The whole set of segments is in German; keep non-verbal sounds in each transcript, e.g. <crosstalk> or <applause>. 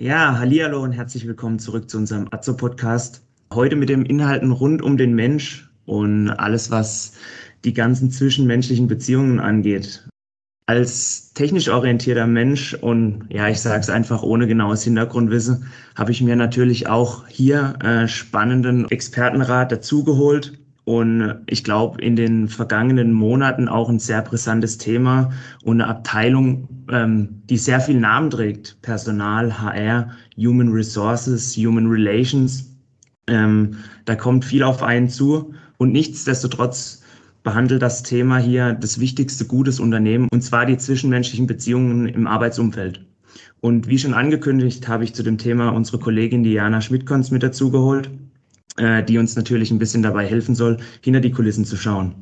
Ja, hallihallo und herzlich willkommen zurück zu unserem Azo-Podcast. Heute mit dem Inhalten rund um den Mensch und alles, was die ganzen zwischenmenschlichen Beziehungen angeht. Als technisch orientierter Mensch und ja, ich sage es einfach ohne genaues Hintergrundwissen, habe ich mir natürlich auch hier äh, spannenden Expertenrat dazugeholt. Und ich glaube, in den vergangenen Monaten auch ein sehr brisantes Thema und eine Abteilung, ähm, die sehr viel Namen trägt. Personal, HR, Human Resources, Human Relations. Ähm, da kommt viel auf einen zu. Und nichtsdestotrotz behandelt das Thema hier das wichtigste Gutes Unternehmen, und zwar die zwischenmenschlichen Beziehungen im Arbeitsumfeld. Und wie schon angekündigt, habe ich zu dem Thema unsere Kollegin Diana Schmidtkons mit dazugeholt äh, die uns natürlich ein bisschen dabei helfen soll, hinter die Kulissen zu schauen.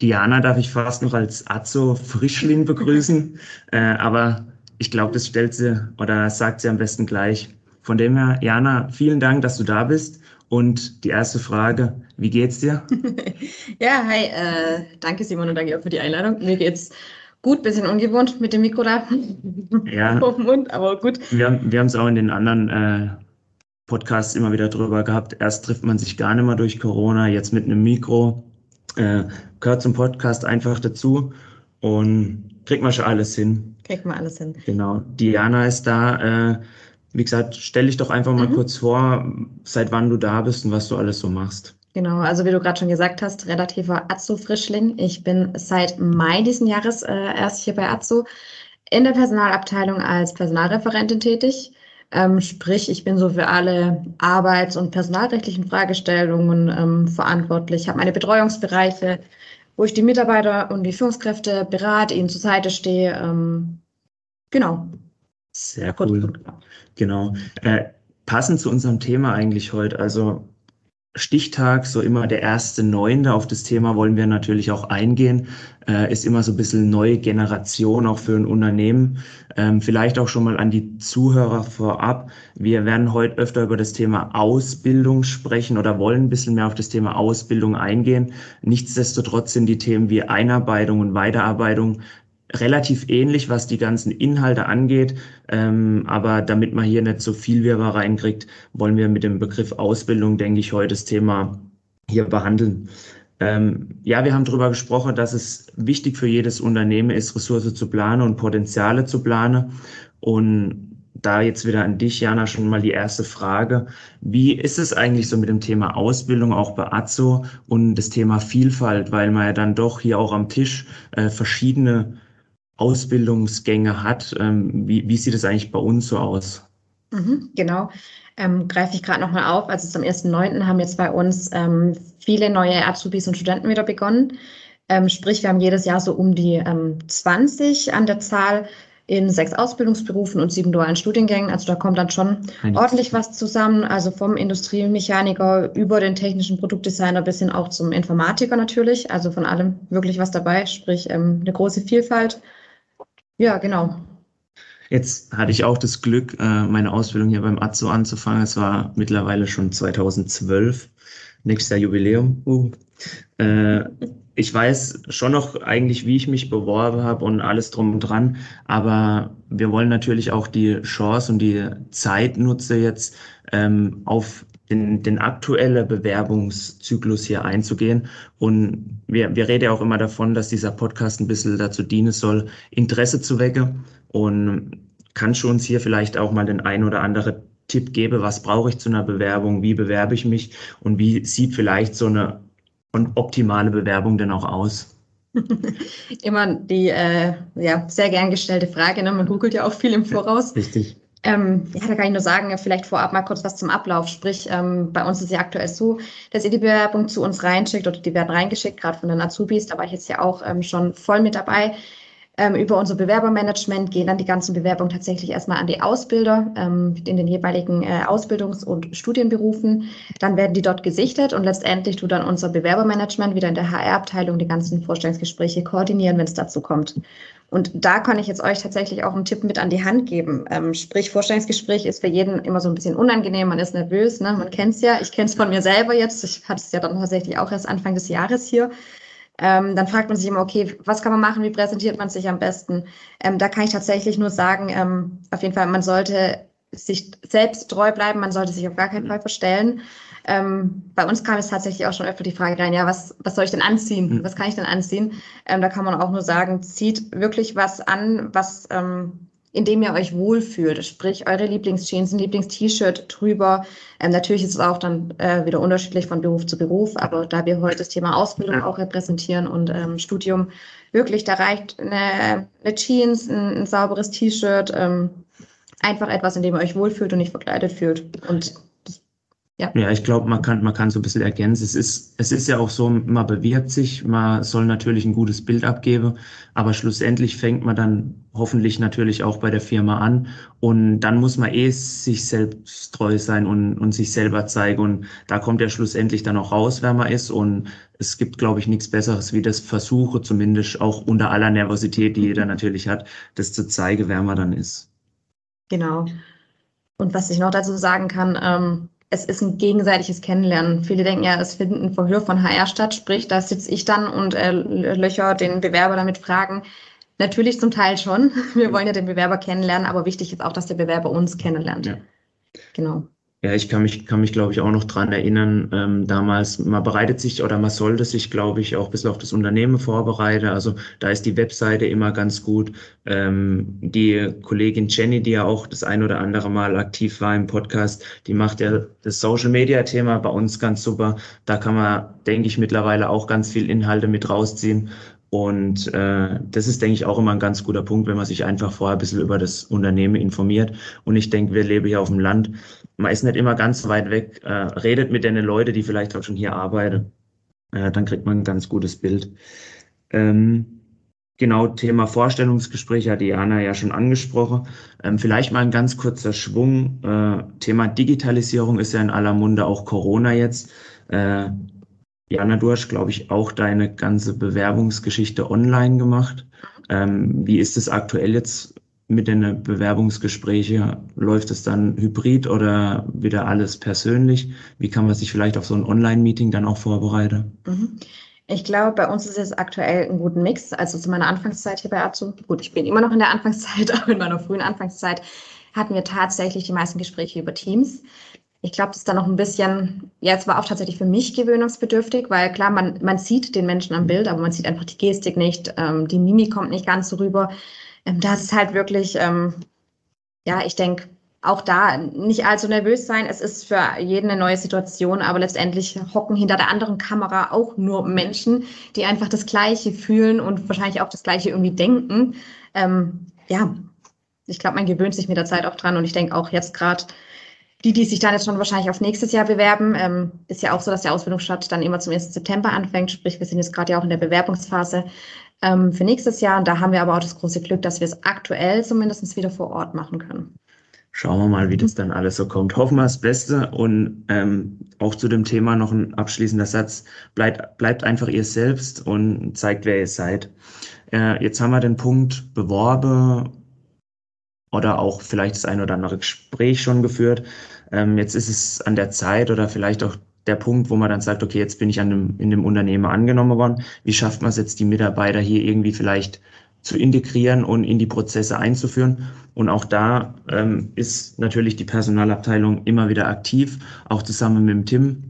Diana darf ich fast noch als Azo Frischling begrüßen, <laughs> äh, aber ich glaube, das stellt sie oder sagt sie am besten gleich. Von dem her, Jana, vielen Dank, dass du da bist. Und die erste Frage, wie geht's dir? <laughs> ja, hi, äh, danke Simon und danke auch für die Einladung. Mir geht's gut, bisschen ungewohnt mit dem Mikro da ja, <laughs> auf dem Mund, aber gut. Wir, wir haben es auch in den anderen äh, Podcasts immer wieder drüber gehabt. Erst trifft man sich gar nicht mehr durch Corona, jetzt mit einem Mikro. Äh, gehört zum Podcast einfach dazu und kriegt man schon alles hin. Kriegt man alles hin. Genau. Diana ist da. Äh, wie gesagt, stell dich doch einfach mal mhm. kurz vor, seit wann du da bist und was du alles so machst. Genau, also wie du gerade schon gesagt hast, relativer Azo-Frischling. Ich bin seit Mai diesen Jahres äh, erst hier bei Azo in der Personalabteilung als Personalreferentin tätig. Ähm, sprich, ich bin so für alle arbeits- und personalrechtlichen Fragestellungen ähm, verantwortlich, habe meine Betreuungsbereiche, wo ich die Mitarbeiter und die Führungskräfte berate, ihnen zur Seite stehe. Ähm, genau. Sehr cool. Genau. Äh, passend zu unserem Thema eigentlich heute, also Stichtag, so immer der erste Neunte. Auf das Thema wollen wir natürlich auch eingehen. Äh, ist immer so ein bisschen neue Generation auch für ein Unternehmen. Ähm, vielleicht auch schon mal an die Zuhörer vorab. Wir werden heute öfter über das Thema Ausbildung sprechen oder wollen ein bisschen mehr auf das Thema Ausbildung eingehen. Nichtsdestotrotz sind die Themen wie Einarbeitung und Weiterarbeitung relativ ähnlich, was die ganzen Inhalte angeht. Ähm, aber damit man hier nicht so viel Wirrwarr reinkriegt, wollen wir mit dem Begriff Ausbildung, denke ich, heute das Thema hier behandeln. Ähm, ja, wir haben darüber gesprochen, dass es wichtig für jedes Unternehmen ist, Ressourcen zu planen und Potenziale zu planen. Und da jetzt wieder an dich, Jana, schon mal die erste Frage. Wie ist es eigentlich so mit dem Thema Ausbildung auch bei AZO und das Thema Vielfalt, weil man ja dann doch hier auch am Tisch äh, verschiedene Ausbildungsgänge hat. Ähm, wie, wie sieht es eigentlich bei uns so aus? Mhm, genau. Ähm, greife ich gerade nochmal auf. Also zum 1.9. haben jetzt bei uns ähm, viele neue Azubis und Studenten wieder begonnen. Ähm, sprich, wir haben jedes Jahr so um die 20 ähm, an der Zahl in sechs Ausbildungsberufen und sieben dualen Studiengängen. Also da kommt dann schon ordentlich was zusammen. Also vom Industriemechaniker über den technischen Produktdesigner bis hin auch zum Informatiker natürlich. Also von allem wirklich was dabei. Sprich, ähm, eine große Vielfalt. Ja, genau. Jetzt hatte ich auch das Glück, äh, meine Ausbildung hier beim AZO anzufangen. Es war mittlerweile schon 2012, nächstes Jahr Jubiläum. Uh. Äh, ich weiß schon noch eigentlich, wie ich mich beworben habe und alles drum und dran, aber wir wollen natürlich auch die Chance und die Zeit nutzen jetzt ähm, auf den, den aktuellen Bewerbungszyklus hier einzugehen. Und wir, wir reden ja auch immer davon, dass dieser Podcast ein bisschen dazu dienen soll, Interesse zu wecken. Und kannst du uns hier vielleicht auch mal den ein oder andere Tipp geben, was brauche ich zu einer Bewerbung, wie bewerbe ich mich und wie sieht vielleicht so eine optimale Bewerbung denn auch aus? <laughs> Immer die äh, ja, sehr gern gestellte Frage. Ne? Man googelt ja auch viel im Voraus. Richtig. Ähm, ja, da kann ich nur sagen, vielleicht vorab mal kurz was zum Ablauf. Sprich, ähm, bei uns ist ja aktuell so, dass ihr die Bewerbung zu uns reinschickt oder die werden reingeschickt, gerade von den Azubis. Da war ich jetzt ja auch ähm, schon voll mit dabei. Ähm, über unser Bewerbermanagement gehen dann die ganzen Bewerbungen tatsächlich erstmal an die Ausbilder ähm, in den jeweiligen äh, Ausbildungs- und Studienberufen. Dann werden die dort gesichtet und letztendlich tut dann unser Bewerbermanagement wieder in der HR-Abteilung die ganzen Vorstellungsgespräche koordinieren, wenn es dazu kommt. Und da kann ich jetzt euch tatsächlich auch einen Tipp mit an die Hand geben. Ähm, sprich, Vorstellungsgespräch ist für jeden immer so ein bisschen unangenehm, man ist nervös, ne? man kennt es ja. Ich kenne es von mir selber jetzt. Ich hatte es ja dann tatsächlich auch erst Anfang des Jahres hier. Ähm, dann fragt man sich immer, okay, was kann man machen, wie präsentiert man sich am besten? Ähm, da kann ich tatsächlich nur sagen, ähm, auf jeden Fall, man sollte sich selbst treu bleiben, man sollte sich auf gar keinen Fall verstellen. Ähm, bei uns kam es tatsächlich auch schon öfter die Frage rein, ja, was, was soll ich denn anziehen? Hm. Was kann ich denn anziehen? Ähm, da kann man auch nur sagen, zieht wirklich was an, was ähm, in dem ihr euch wohlfühlt. Sprich, eure Lieblingsjeans, ein Lieblings-T-Shirt drüber. Ähm, natürlich ist es auch dann äh, wieder unterschiedlich von Beruf zu Beruf, aber da wir heute das Thema Ausbildung auch repräsentieren und ähm, Studium, wirklich, da reicht eine, eine Jeans, ein, ein sauberes T-Shirt, ähm, einfach etwas, in dem ihr euch wohlfühlt und nicht verkleidet fühlt. Und ja. ja, ich glaube, man kann, man kann so ein bisschen ergänzen. Es ist, es ist ja auch so, man bewirbt sich, man soll natürlich ein gutes Bild abgeben, aber schlussendlich fängt man dann hoffentlich natürlich auch bei der Firma an und dann muss man eh sich selbst treu sein und, und sich selber zeigen und da kommt ja schlussendlich dann auch raus, wer man ist und es gibt, glaube ich, nichts Besseres, wie das Versuche, zumindest auch unter aller Nervosität, die jeder natürlich hat, das zu zeigen, wer man dann ist. Genau. Und was ich noch dazu sagen kann, ähm es ist ein gegenseitiges Kennenlernen. Viele denken ja, es findet ein Verhör von HR statt, sprich, da sitze ich dann und äh, löcher den Bewerber damit Fragen. Natürlich zum Teil schon. <laughs> Wir wollen ja den Bewerber kennenlernen, aber wichtig ist auch, dass der Bewerber uns kennenlernt. Ja. Genau. Ja, ich kann mich, kann mich, glaube ich, auch noch dran erinnern, ähm, damals, man bereitet sich oder man sollte sich, glaube ich, auch ein bisschen auf das Unternehmen vorbereiten. Also da ist die Webseite immer ganz gut. Ähm, die Kollegin Jenny, die ja auch das ein oder andere Mal aktiv war im Podcast, die macht ja das Social Media Thema bei uns ganz super. Da kann man, denke ich, mittlerweile auch ganz viel Inhalte mit rausziehen. Und äh, das ist, denke ich, auch immer ein ganz guter Punkt, wenn man sich einfach vorher ein bisschen über das Unternehmen informiert. Und ich denke, wir leben hier auf dem Land. Man ist nicht immer ganz weit weg, äh, redet mit den Leuten, die vielleicht auch schon hier arbeiten. Äh, dann kriegt man ein ganz gutes Bild. Ähm, genau, Thema Vorstellungsgespräch hat Diana ja schon angesprochen. Ähm, vielleicht mal ein ganz kurzer Schwung. Äh, Thema Digitalisierung ist ja in aller Munde, auch Corona jetzt. Äh, Jana, du hast, glaube ich, auch deine ganze Bewerbungsgeschichte online gemacht. Ähm, wie ist es aktuell jetzt mit den Bewerbungsgesprächen? Läuft es dann hybrid oder wieder alles persönlich? Wie kann man sich vielleicht auf so ein Online-Meeting dann auch vorbereiten? Mhm. Ich glaube, bei uns ist es aktuell ein guter Mix. Also zu meiner Anfangszeit hier bei Azu, gut, ich bin immer noch in der Anfangszeit, <laughs> aber in meiner frühen Anfangszeit hatten wir tatsächlich die meisten Gespräche über Teams ich glaube, das ist dann noch ein bisschen, ja, es war auch tatsächlich für mich gewöhnungsbedürftig, weil klar, man, man sieht den Menschen am Bild, aber man sieht einfach die Gestik nicht, ähm, die Mimik kommt nicht ganz so rüber. Ähm, das ist halt wirklich, ähm, ja, ich denke, auch da nicht allzu nervös sein. Es ist für jeden eine neue Situation, aber letztendlich hocken hinter der anderen Kamera auch nur Menschen, die einfach das Gleiche fühlen und wahrscheinlich auch das Gleiche irgendwie denken. Ähm, ja, ich glaube, man gewöhnt sich mit der Zeit auch dran und ich denke auch jetzt gerade, die, die sich dann jetzt schon wahrscheinlich auf nächstes Jahr bewerben, ähm, ist ja auch so, dass der Ausbildungsstart dann immer zum 1. September anfängt. Sprich, wir sind jetzt gerade ja auch in der Bewerbungsphase ähm, für nächstes Jahr. Und da haben wir aber auch das große Glück, dass wir es aktuell zumindest wieder vor Ort machen können. Schauen wir mal, wie das dann alles so kommt. Hoffen wir das Beste und ähm, auch zu dem Thema noch ein abschließender Satz. Bleibt, bleibt einfach ihr selbst und zeigt, wer ihr seid. Äh, jetzt haben wir den Punkt beworben oder auch vielleicht das ein oder andere Gespräch schon geführt. Ähm, jetzt ist es an der Zeit oder vielleicht auch der Punkt, wo man dann sagt, okay, jetzt bin ich an dem, in dem Unternehmen angenommen worden. Wie schafft man es jetzt, die Mitarbeiter hier irgendwie vielleicht zu integrieren und in die Prozesse einzuführen? Und auch da ähm, ist natürlich die Personalabteilung immer wieder aktiv, auch zusammen mit dem Tim,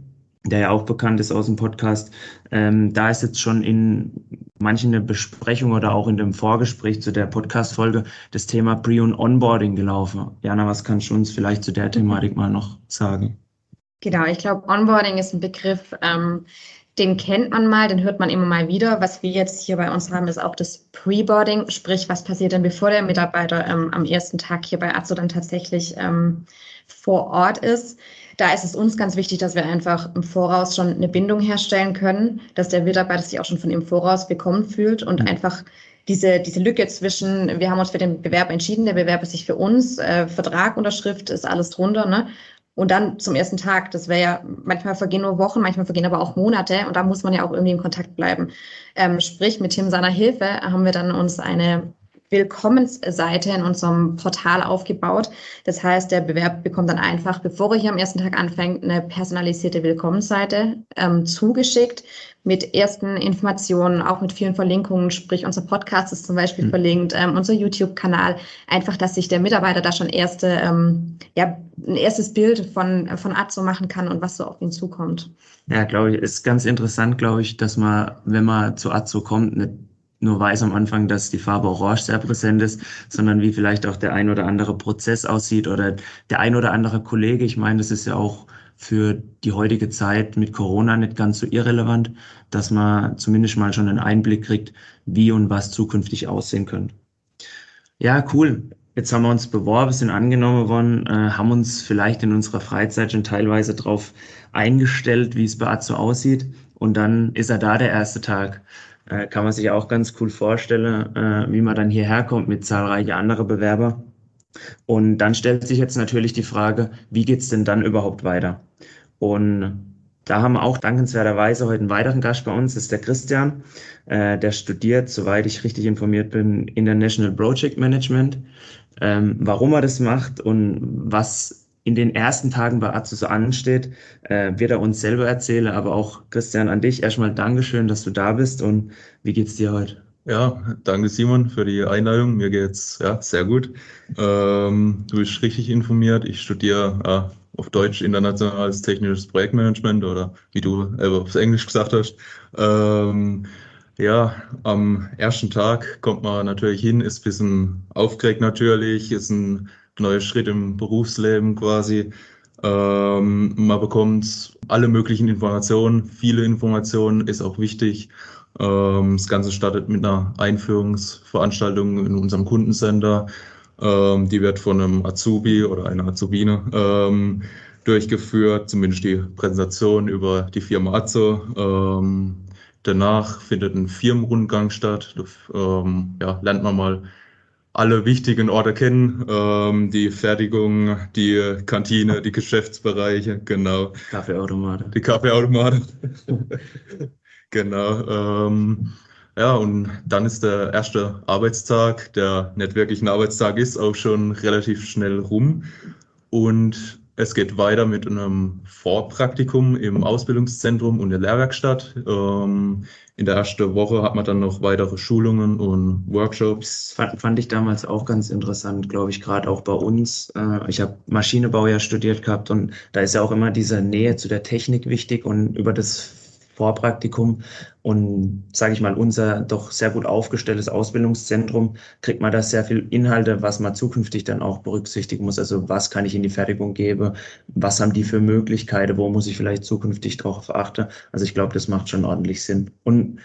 der ja auch bekannt ist aus dem Podcast. Ähm, da ist jetzt schon in manchen Besprechungen oder auch in dem Vorgespräch zu der Podcast-Folge das Thema Pre- und Onboarding gelaufen. Jana, was kannst du uns vielleicht zu der Thematik mal noch sagen? Genau, ich glaube, Onboarding ist ein Begriff, ähm, den kennt man mal, den hört man immer mal wieder. Was wir jetzt hier bei uns haben, ist auch das Pre-Boarding, sprich, was passiert denn, bevor der Mitarbeiter ähm, am ersten Tag hier bei Azo dann tatsächlich ähm, vor Ort ist da ist es uns ganz wichtig, dass wir einfach im Voraus schon eine Bindung herstellen können, dass der Mitarbeiter sich auch schon von im Voraus willkommen fühlt und mhm. einfach diese, diese Lücke zwischen, wir haben uns für den Bewerb entschieden, der Bewerb ist sich für uns, äh, Vertrag, Unterschrift ist alles drunter, ne? Und dann zum ersten Tag, das wäre ja, manchmal vergehen nur Wochen, manchmal vergehen aber auch Monate und da muss man ja auch irgendwie in Kontakt bleiben. Ähm, sprich, mit Tim seiner Hilfe haben wir dann uns eine Willkommensseite in unserem Portal aufgebaut. Das heißt, der Bewerber bekommt dann einfach, bevor er hier am ersten Tag anfängt, eine personalisierte Willkommensseite ähm, zugeschickt mit ersten Informationen, auch mit vielen Verlinkungen. Sprich, unser Podcast ist zum Beispiel mhm. verlinkt, ähm, unser YouTube-Kanal. Einfach, dass sich der Mitarbeiter da schon erste, ähm, ja, ein erstes Bild von, von Azo machen kann und was so auf ihn zukommt. Ja, glaube ich, ist ganz interessant, glaube ich, dass man, wenn man zu Azo kommt, eine nur weiß am Anfang, dass die Farbe Orange sehr präsent ist, sondern wie vielleicht auch der ein oder andere Prozess aussieht oder der ein oder andere Kollege. Ich meine, das ist ja auch für die heutige Zeit mit Corona nicht ganz so irrelevant, dass man zumindest mal schon einen Einblick kriegt, wie und was zukünftig aussehen könnte. Ja, cool. Jetzt haben wir uns beworben, sind angenommen worden, äh, haben uns vielleicht in unserer Freizeit schon teilweise darauf eingestellt, wie es bei Azo aussieht. Und dann ist er da, der erste Tag. Äh, kann man sich auch ganz cool vorstellen, äh, wie man dann hierher kommt mit zahlreichen anderen Bewerber. Und dann stellt sich jetzt natürlich die Frage, wie geht's denn dann überhaupt weiter? Und da haben wir auch dankenswerterweise heute einen weiteren Gast bei uns, das ist der Christian. Äh, der studiert, soweit ich richtig informiert bin, International Project Management. Ähm, warum er das macht und was in den ersten Tagen bei Azus ansteht, äh, wird er uns selber erzählen. Aber auch Christian, an dich erstmal Dankeschön, dass du da bist und wie geht's dir heute? Ja, danke Simon für die Einladung. Mir geht's ja sehr gut. Ähm, du bist richtig informiert. Ich studiere ja, auf Deutsch internationales technisches Projektmanagement oder wie du äh, aufs Englisch gesagt hast. Ähm, ja, am ersten Tag kommt man natürlich hin, ist ein bisschen aufgeregt natürlich, ist ein neuer Schritt im Berufsleben quasi. Ähm, man bekommt alle möglichen Informationen, viele Informationen ist auch wichtig. Ähm, das Ganze startet mit einer Einführungsveranstaltung in unserem Kundencenter. Ähm, die wird von einem Azubi oder einer Azubine ähm, durchgeführt, zumindest die Präsentation über die Firma Azo. Ähm, danach findet ein Firmenrundgang statt. Ähm, ja, lernt man mal alle wichtigen Orte kennen. Ähm, die Fertigung, die Kantine, die Geschäftsbereiche, genau. Kaffeeautomate. Die Kaffeeautomate. <laughs> genau. Ähm, ja, und dann ist der erste Arbeitstag, der nicht wirklich ein Arbeitstag ist, auch schon relativ schnell rum. Und es geht weiter mit einem Vorpraktikum im Ausbildungszentrum und der Lehrwerkstatt. Ähm, in der ersten Woche hat man dann noch weitere Schulungen und Workshops. Fand, fand ich damals auch ganz interessant, glaube ich, gerade auch bei uns. Äh, ich habe Maschinenbau ja studiert gehabt und da ist ja auch immer diese Nähe zu der Technik wichtig und über das Vorpraktikum und sage ich mal, unser doch sehr gut aufgestelltes Ausbildungszentrum kriegt man da sehr viel Inhalte, was man zukünftig dann auch berücksichtigen muss. Also was kann ich in die Fertigung geben? Was haben die für Möglichkeiten? Wo muss ich vielleicht zukünftig darauf achten? Also ich glaube, das macht schon ordentlich Sinn. Und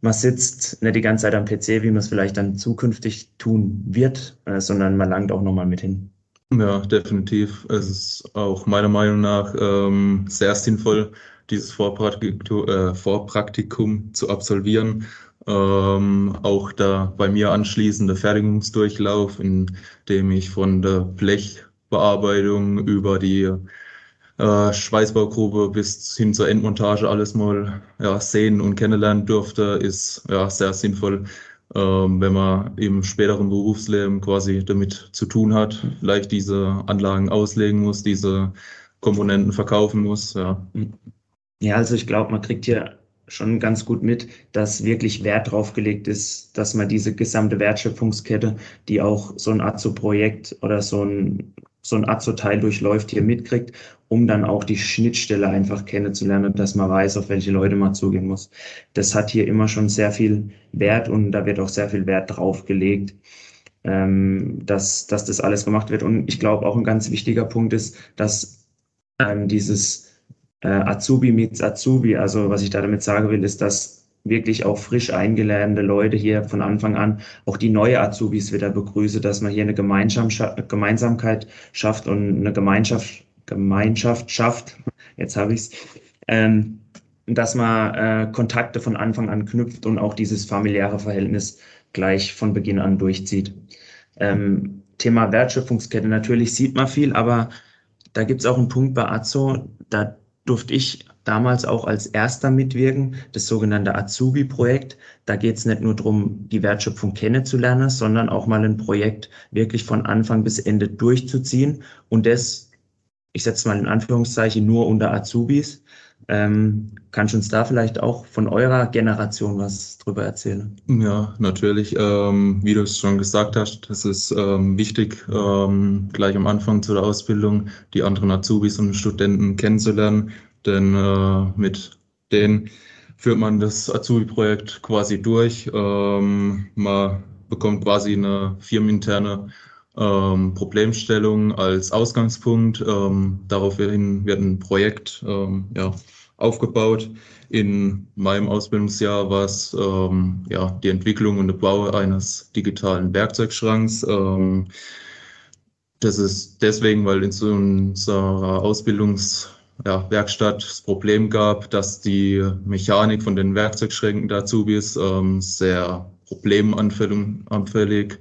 man sitzt nicht die ganze Zeit am PC, wie man es vielleicht dann zukünftig tun wird, äh, sondern man langt auch nochmal mit hin. Ja, definitiv. Es ist auch meiner Meinung nach ähm, sehr sinnvoll, dieses Vorpraktikum, äh, Vorpraktikum zu absolvieren. Ähm, auch da bei mir anschließende Fertigungsdurchlauf, in dem ich von der Blechbearbeitung über die äh, Schweißbaugruppe bis hin zur Endmontage alles mal ja, sehen und kennenlernen durfte, ist ja sehr sinnvoll, ähm, wenn man im späteren Berufsleben quasi damit zu tun hat, vielleicht diese Anlagen auslegen muss, diese Komponenten verkaufen muss. Ja. Ja, also ich glaube, man kriegt hier schon ganz gut mit, dass wirklich Wert drauf gelegt ist, dass man diese gesamte Wertschöpfungskette, die auch so ein Azo-Projekt oder so ein, so ein Azo-Teil durchläuft, hier mitkriegt, um dann auch die Schnittstelle einfach kennenzulernen, dass man weiß, auf welche Leute man zugehen muss. Das hat hier immer schon sehr viel Wert und da wird auch sehr viel Wert drauf gelegt, ähm, dass, dass das alles gemacht wird. Und ich glaube, auch ein ganz wichtiger Punkt ist, dass ähm, dieses äh, Azubi meets Azubi. Also was ich da damit sagen will, ist, dass wirklich auch frisch eingelernte Leute hier von Anfang an auch die neue Azubis wieder begrüße, dass man hier eine Gemeinsamkeit schafft und eine Gemeinschaft, Gemeinschaft schafft. Jetzt habe ich es. Ähm, dass man äh, Kontakte von Anfang an knüpft und auch dieses familiäre Verhältnis gleich von Beginn an durchzieht. Ähm, Thema Wertschöpfungskette, natürlich sieht man viel, aber da gibt es auch einen Punkt bei Azo, da durfte ich damals auch als erster mitwirken, das sogenannte Azubi-Projekt. Da geht es nicht nur darum, die Wertschöpfung kennenzulernen, sondern auch mal ein Projekt wirklich von Anfang bis Ende durchzuziehen und das, ich setze mal in Anführungszeichen, nur unter Azubis. Ähm, kannst du uns da vielleicht auch von eurer Generation was drüber erzählen? Ja, natürlich. Ähm, wie du es schon gesagt hast, es ist ähm, wichtig, ähm, gleich am Anfang zu der Ausbildung die anderen Azubis und Studenten kennenzulernen, denn äh, mit denen führt man das Azubi-Projekt quasi durch. Ähm, man bekommt quasi eine firmeninterne ähm, Problemstellung als Ausgangspunkt. Ähm, daraufhin wird ein Projekt ähm, ja, aufgebaut. In meinem Ausbildungsjahr war es ähm, ja, die Entwicklung und der Bau eines digitalen Werkzeugschranks. Ähm, das ist deswegen, weil in so unserer Ausbildungswerkstatt ja, das Problem gab, dass die Mechanik von den Werkzeugschränken der Azubis ähm, sehr problemanfällig,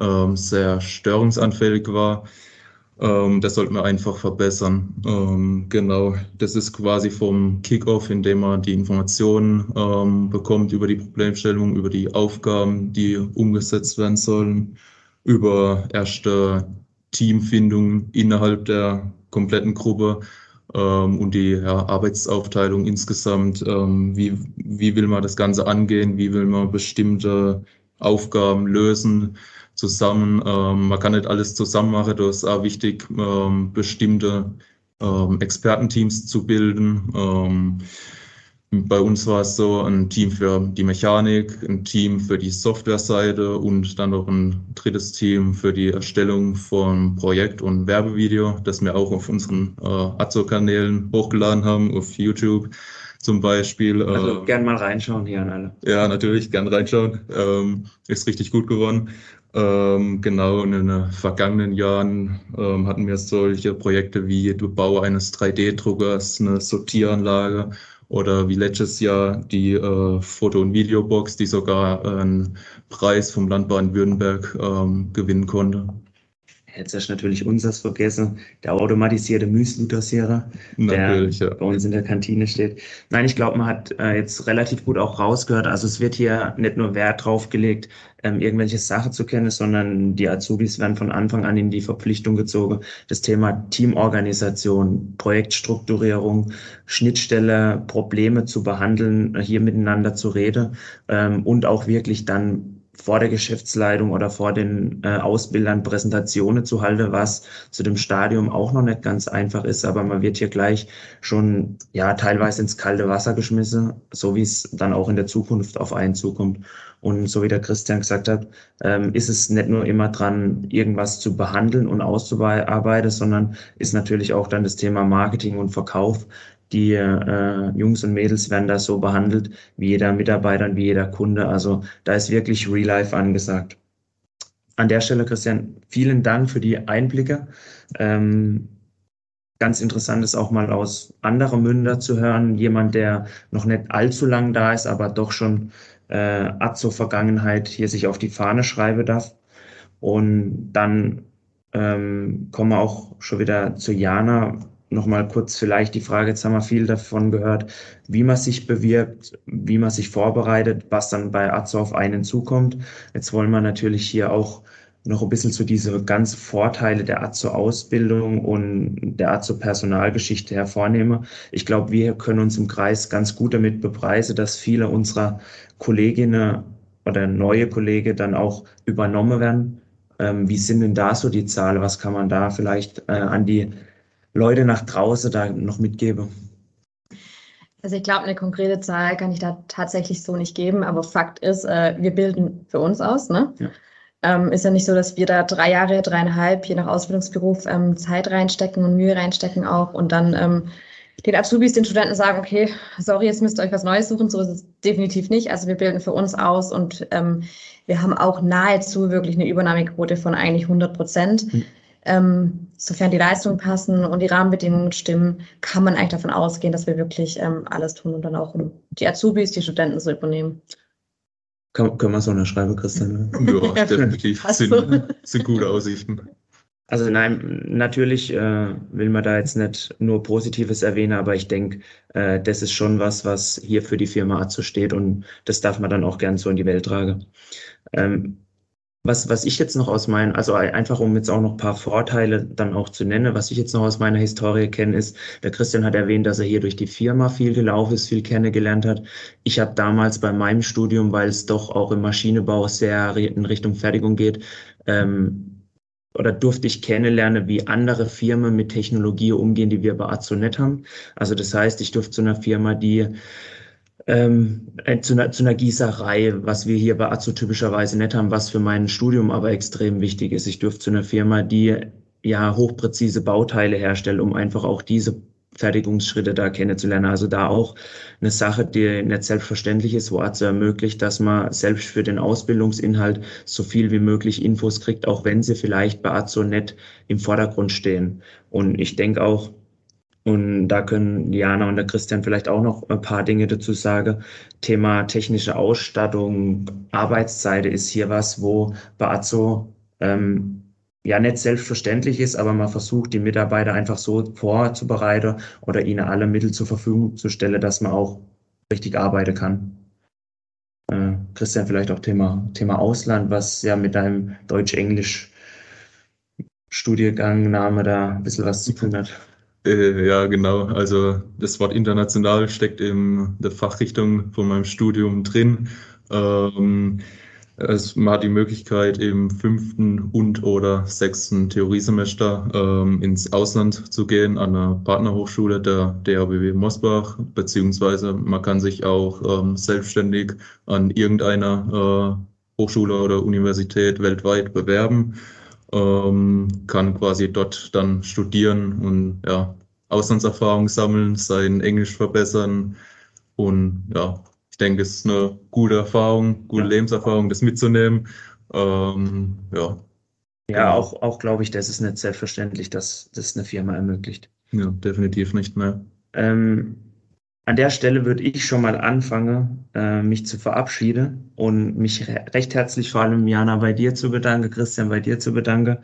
ähm, sehr störungsanfällig war. Ähm, das sollten wir einfach verbessern. Ähm, genau, das ist quasi vom Kickoff, indem man die Informationen ähm, bekommt über die Problemstellung, über die Aufgaben, die umgesetzt werden sollen, über erste Teamfindung innerhalb der kompletten Gruppe ähm, und die ja, Arbeitsaufteilung insgesamt. Ähm, wie, wie will man das Ganze angehen? Wie will man bestimmte Aufgaben lösen? Zusammen. Ähm, man kann nicht alles zusammen machen. Da ist auch wichtig, ähm, bestimmte ähm, Expertenteams zu bilden. Ähm, bei uns war es so ein Team für die Mechanik, ein Team für die Softwareseite und dann noch ein drittes Team für die Erstellung von Projekt- und Werbevideo, das wir auch auf unseren äh, Azo-Kanälen hochgeladen haben, auf YouTube zum Beispiel. Also äh, gern mal reinschauen hier an alle. Ja, natürlich, gern reinschauen. Ähm, ist richtig gut geworden. Ähm, genau, in den vergangenen Jahren ähm, hatten wir solche Projekte wie der Bau eines 3D-Druckers, eine Sortieranlage oder wie letztes Jahr die äh, Foto- und Videobox, die sogar einen Preis vom Land Baden-Württemberg ähm, gewinnen konnte. Jetzt hast du natürlich unseres vergessen, der automatisierte Müsli-Dosierer, der ja. bei uns in der Kantine steht. Nein, ich glaube, man hat äh, jetzt relativ gut auch rausgehört. Also es wird hier nicht nur Wert drauf gelegt, ähm, irgendwelche Sachen zu kennen, sondern die Azubis werden von Anfang an in die Verpflichtung gezogen, das Thema Teamorganisation, Projektstrukturierung, Schnittstelle, Probleme zu behandeln, hier miteinander zu reden ähm, und auch wirklich dann vor der Geschäftsleitung oder vor den äh, Ausbildern Präsentationen zu halten, was zu dem Stadium auch noch nicht ganz einfach ist, aber man wird hier gleich schon ja teilweise ins kalte Wasser geschmissen, so wie es dann auch in der Zukunft auf einen zukommt. Und so wie der Christian gesagt hat, ähm, ist es nicht nur immer dran, irgendwas zu behandeln und auszuarbeiten, sondern ist natürlich auch dann das Thema Marketing und Verkauf die äh, Jungs und Mädels werden da so behandelt, wie jeder Mitarbeiter und wie jeder Kunde. Also da ist wirklich Real Life angesagt. An der Stelle, Christian, vielen Dank für die Einblicke. Ähm, ganz interessant ist auch mal aus anderer Münder zu hören. Jemand, der noch nicht allzu lang da ist, aber doch schon äh, Azo-Vergangenheit hier sich auf die Fahne schreiben darf. Und dann ähm, kommen wir auch schon wieder zu Jana nochmal kurz vielleicht die Frage, jetzt haben wir viel davon gehört, wie man sich bewirbt, wie man sich vorbereitet, was dann bei Azo auf einen zukommt. Jetzt wollen wir natürlich hier auch noch ein bisschen zu diese ganzen Vorteile der Azo-Ausbildung und der Azo-Personalgeschichte hervornehmen. Ich glaube, wir können uns im Kreis ganz gut damit bepreisen, dass viele unserer Kolleginnen oder neue Kollegen dann auch übernommen werden. Ähm, wie sind denn da so die Zahlen? Was kann man da vielleicht äh, an die Leute nach draußen da noch mitgebe? Also ich glaube, eine konkrete Zahl kann ich da tatsächlich so nicht geben, aber Fakt ist, äh, wir bilden für uns aus. Ne? Ja. Ähm, ist ja nicht so, dass wir da drei Jahre, dreieinhalb, je nach Ausbildungsberuf, ähm, Zeit reinstecken und Mühe reinstecken auch und dann ähm, den Azubis, den Studenten sagen, okay, sorry, jetzt müsst ihr euch was Neues suchen. So ist es definitiv nicht. Also wir bilden für uns aus und ähm, wir haben auch nahezu wirklich eine Übernahmequote von eigentlich 100 Prozent. Mhm ähm, sofern die Leistungen passen und die Rahmenbedingungen stimmen, kann man eigentlich davon ausgehen, dass wir wirklich ähm, alles tun und dann auch die Azubis, die Studenten so übernehmen. Kann, können wir so unterschreiben, Christian? <laughs> ja, definitiv. Sind, <laughs> sind gute Aussichten. Also nein, natürlich äh, will man da jetzt nicht nur Positives erwähnen, aber ich denke, äh, das ist schon was, was hier für die Firma Azo steht und das darf man dann auch gern so in die Welt tragen. Ähm, was, was ich jetzt noch aus meinen, also einfach um jetzt auch noch ein paar Vorteile dann auch zu nennen, was ich jetzt noch aus meiner Historie kenne, ist, der Christian hat erwähnt, dass er hier durch die Firma viel gelaufen ist, viel kennengelernt hat. Ich habe damals bei meinem Studium, weil es doch auch im Maschinenbau sehr in Richtung Fertigung geht, ähm, oder durfte ich kennenlernen, wie andere Firmen mit Technologie umgehen, die wir bei Azonet haben. Also das heißt, ich durfte zu einer Firma, die ähm, äh, zu, einer, zu einer Gießerei, was wir hier bei Azo typischerweise nicht haben, was für mein Studium aber extrem wichtig ist. Ich durfte zu einer Firma, die ja hochpräzise Bauteile herstellt, um einfach auch diese Fertigungsschritte da kennenzulernen. Also da auch eine Sache, die nicht selbstverständlich ist, wo Azo ermöglicht, dass man selbst für den Ausbildungsinhalt so viel wie möglich Infos kriegt, auch wenn sie vielleicht bei Azo nicht im Vordergrund stehen. Und ich denke auch, und da können Diana und der Christian vielleicht auch noch ein paar Dinge dazu sagen. Thema technische Ausstattung, Arbeitszeit ist hier was, wo bei Azo ähm, ja nicht selbstverständlich ist, aber man versucht, die Mitarbeiter einfach so vorzubereiten oder ihnen alle Mittel zur Verfügung zu stellen, dass man auch richtig arbeiten kann. Äh, Christian, vielleicht auch Thema, Thema Ausland, was ja mit deinem Deutsch-Englisch Studiengang Name da ein bisschen was zu tun hat. Äh, ja, genau. Also das Wort international steckt in der Fachrichtung von meinem Studium drin. Ähm, es, man hat die Möglichkeit, im fünften und oder sechsten Theoriesemester ähm, ins Ausland zu gehen, an einer Partnerhochschule der DHBW Mosbach, beziehungsweise man kann sich auch ähm, selbstständig an irgendeiner äh, Hochschule oder Universität weltweit bewerben ähm, kann quasi dort dann studieren und ja, Auslandserfahrung sammeln, sein Englisch verbessern und ja, ich denke, es ist eine gute Erfahrung, gute ja. Lebenserfahrung, das mitzunehmen. Ähm, ja. Ja, auch, auch glaube ich, das ist nicht selbstverständlich, dass das eine Firma ermöglicht. Ja, definitiv nicht mehr. Ähm, an der Stelle würde ich schon mal anfangen, äh, mich zu verabschieden und mich recht herzlich vor allem Jana bei dir zu bedanken, Christian bei dir zu bedanken.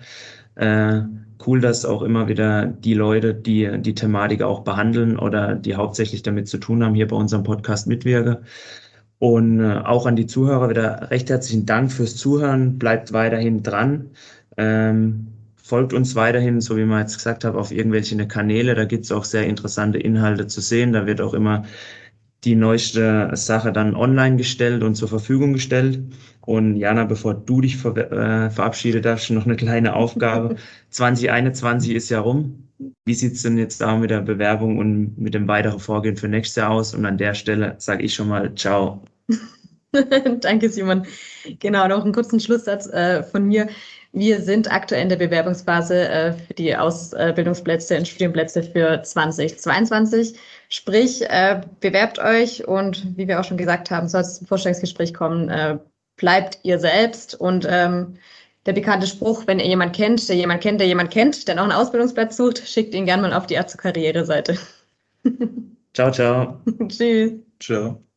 Äh, cool, dass auch immer wieder die Leute, die die Thematik auch behandeln oder die hauptsächlich damit zu tun haben, hier bei unserem Podcast mitwirken. Und äh, auch an die Zuhörer wieder recht herzlichen Dank fürs Zuhören. Bleibt weiterhin dran. Ähm, folgt uns weiterhin, so wie man jetzt gesagt hat, auf irgendwelche Kanäle. Da gibt es auch sehr interessante Inhalte zu sehen. Da wird auch immer die neueste Sache dann online gestellt und zur Verfügung gestellt. Und Jana, bevor du dich ver äh, verabschiedet darfst, noch eine kleine Aufgabe. <laughs> 2021 ist ja rum. Wie sieht es denn jetzt da mit der Bewerbung und mit dem weiteren Vorgehen für nächstes Jahr aus? Und an der Stelle sage ich schon mal Ciao. <laughs> Danke, Simon. Genau, noch einen kurzen Schlusssatz äh, von mir. Wir sind aktuell in der Bewerbungsphase äh, für die Ausbildungsplätze und Studienplätze für 2022. Sprich, äh, bewerbt euch und wie wir auch schon gesagt haben, soll es zum Vorstellungsgespräch kommen, äh, bleibt ihr selbst und ähm, der bekannte Spruch, wenn ihr jemand kennt, der jemand kennt, der jemand kennt, der noch einen Ausbildungsplatz sucht, schickt ihn gerne mal auf die Ärzte-Karriere-Seite. <laughs> ciao, ciao. Tschüss. Ciao.